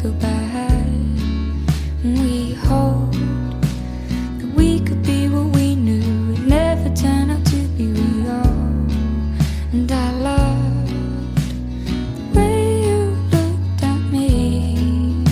feel bad. We hope that we could be what we knew. It never turned out to be real. And I loved the way you looked at me.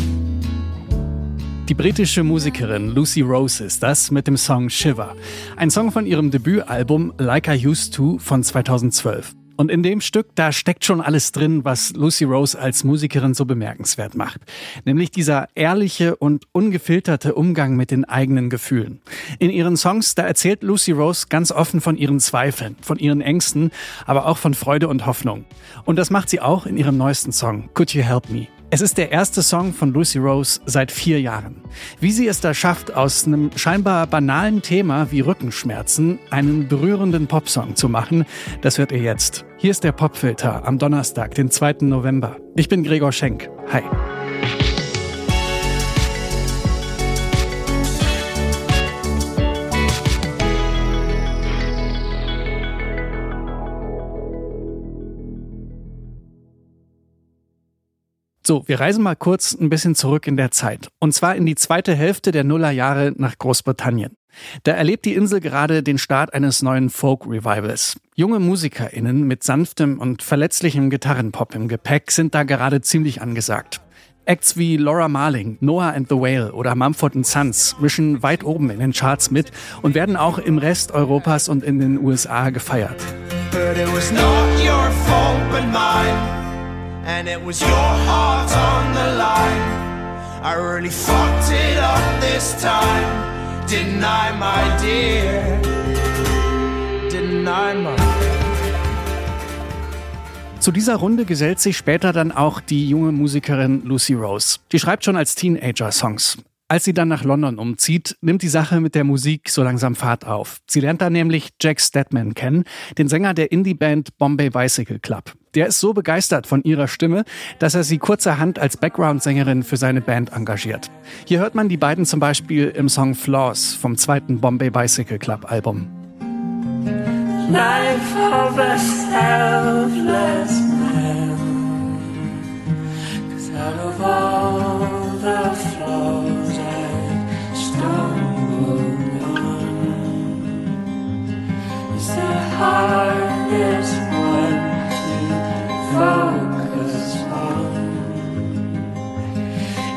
Die britische Musikerin Lucy Rose ist das mit dem Song Shiver. Ein Song von ihrem Debütalbum Like I Used To von 2012. Und in dem Stück, da steckt schon alles drin, was Lucy Rose als Musikerin so bemerkenswert macht. Nämlich dieser ehrliche und ungefilterte Umgang mit den eigenen Gefühlen. In ihren Songs, da erzählt Lucy Rose ganz offen von ihren Zweifeln, von ihren Ängsten, aber auch von Freude und Hoffnung. Und das macht sie auch in ihrem neuesten Song, Could You Help Me? Es ist der erste Song von Lucy Rose seit vier Jahren. Wie sie es da schafft, aus einem scheinbar banalen Thema wie Rückenschmerzen einen berührenden Popsong zu machen, das hört ihr jetzt. Hier ist der Popfilter am Donnerstag, den 2. November. Ich bin Gregor Schenk. Hi. So, wir reisen mal kurz ein bisschen zurück in der Zeit. Und zwar in die zweite Hälfte der Nullerjahre nach Großbritannien. Da erlebt die Insel gerade den Start eines neuen Folk-Revivals. Junge MusikerInnen mit sanftem und verletzlichem Gitarrenpop im Gepäck sind da gerade ziemlich angesagt. Acts wie Laura Marling, Noah and the Whale oder Mumford Sons mischen weit oben in den Charts mit und werden auch im Rest Europas und in den USA gefeiert. But it was not your fault but mine. And it was your heart on the line. I really fucked it up this time. Didn't my dear? Didn't my Zu dieser Runde gesellt sich später dann auch die junge Musikerin Lucy Rose. Die schreibt schon als Teenager Songs. Als sie dann nach London umzieht, nimmt die Sache mit der Musik so langsam Fahrt auf. Sie lernt da nämlich Jack Stedman kennen, den Sänger der Indie-Band Bombay Bicycle Club. Der ist so begeistert von ihrer Stimme, dass er sie kurzerhand als Background-Sängerin für seine Band engagiert. Hier hört man die beiden zum Beispiel im Song Flaws vom zweiten Bombay Bicycle Club Album. Life of a focus on.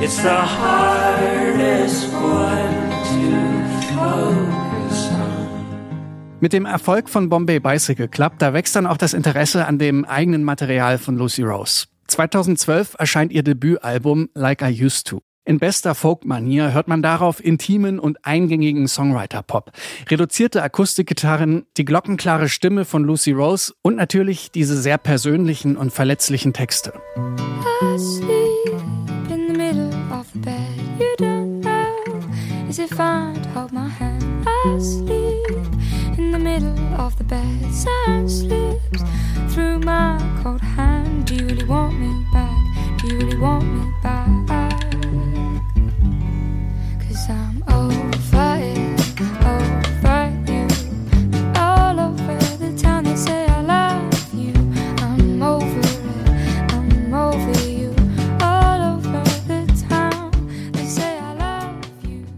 It's the hardest one to focus on. Mit dem Erfolg von Bombay Bicycle Club, da wächst dann auch das Interesse an dem eigenen Material von Lucy Rose. 2012 erscheint ihr Debütalbum Like I Used To. In bester Folk-Manier hört man darauf intimen und eingängigen Songwriter-Pop, reduzierte Akustikgitarren, die glockenklare Stimme von Lucy Rose und natürlich diese sehr persönlichen und verletzlichen Texte. Bed. Slips through my cold hand. Do you really want me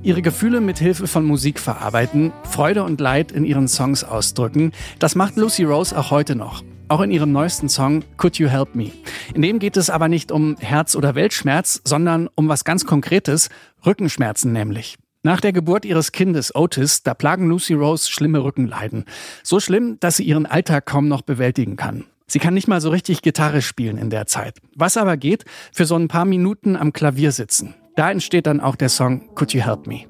Ihre Gefühle mit Hilfe von Musik verarbeiten, Freude und Leid in ihren Songs ausdrücken, das macht Lucy Rose auch heute noch. Auch in ihrem neuesten Song Could You Help Me. In dem geht es aber nicht um Herz- oder Weltschmerz, sondern um was ganz Konkretes, Rückenschmerzen nämlich. Nach der Geburt ihres Kindes Otis, da plagen Lucy Rose schlimme Rückenleiden. So schlimm, dass sie ihren Alltag kaum noch bewältigen kann. Sie kann nicht mal so richtig Gitarre spielen in der Zeit. Was aber geht, für so ein paar Minuten am Klavier sitzen. Da entsteht dann auch der Song Could You Help Me.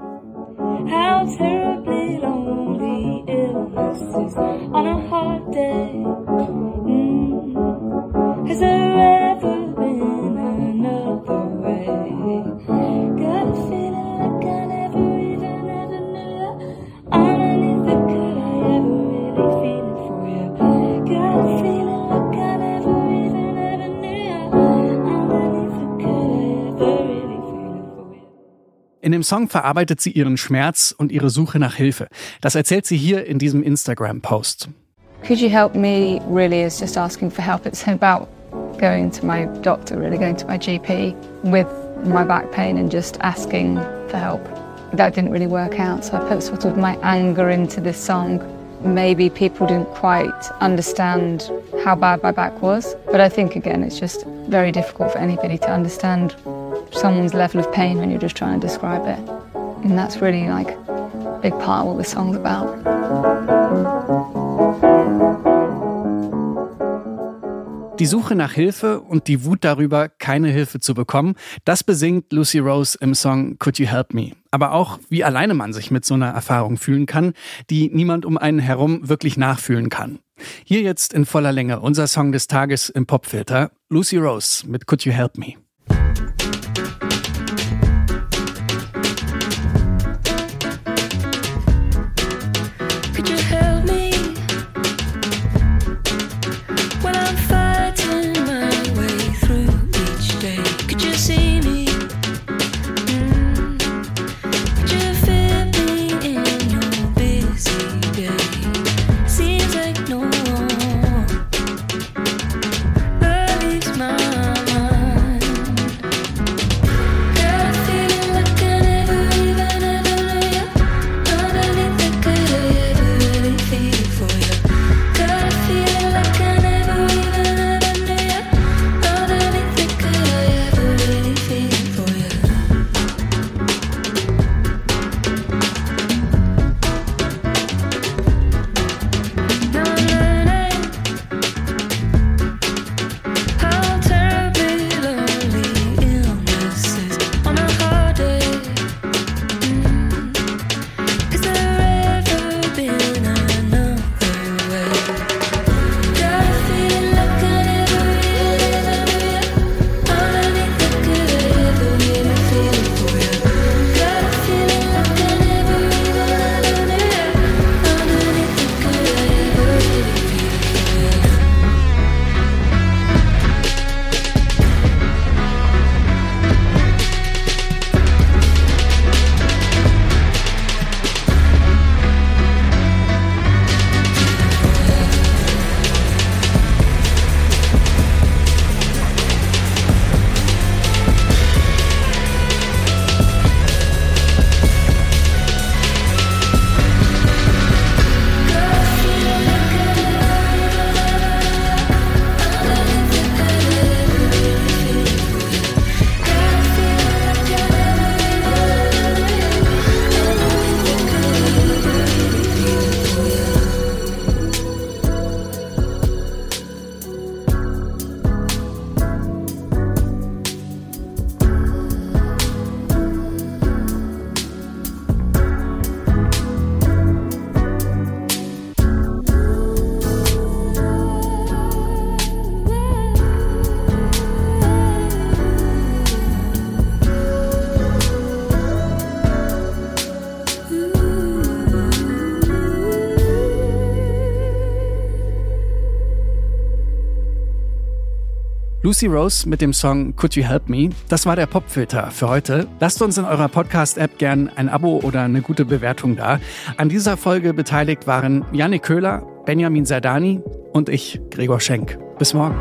How terribly lonely illness is on a hot day. Dem Song verarbeitet sie ihren Schmerz und ihre Suche nach Hilfe. Das erzählt sie hier in diesem Instagram-Post. Could you help me really is just asking for help. It's about going to my doctor, really going to my GP with my back pain and just asking for help. That didn't really work out, so I put sort of my anger into this song. Maybe people didn't quite understand how bad my back was, but I think again it's just very difficult for anybody to understand someone's level of pain when you're just trying to describe it. And that's really like a big part of what the song's about. Die Suche nach Hilfe und die Wut darüber, keine Hilfe zu bekommen, das besingt Lucy Rose im Song Could You Help Me. Aber auch, wie alleine man sich mit so einer Erfahrung fühlen kann, die niemand um einen herum wirklich nachfühlen kann. Hier jetzt in voller Länge unser Song des Tages im Popfilter, Lucy Rose mit Could You Help Me. Lucy Rose mit dem Song Could You Help Me? Das war der Popfilter für heute. Lasst uns in eurer Podcast-App gern ein Abo oder eine gute Bewertung da. An dieser Folge beteiligt waren Janik Köhler, Benjamin Sardani und ich, Gregor Schenk. Bis morgen.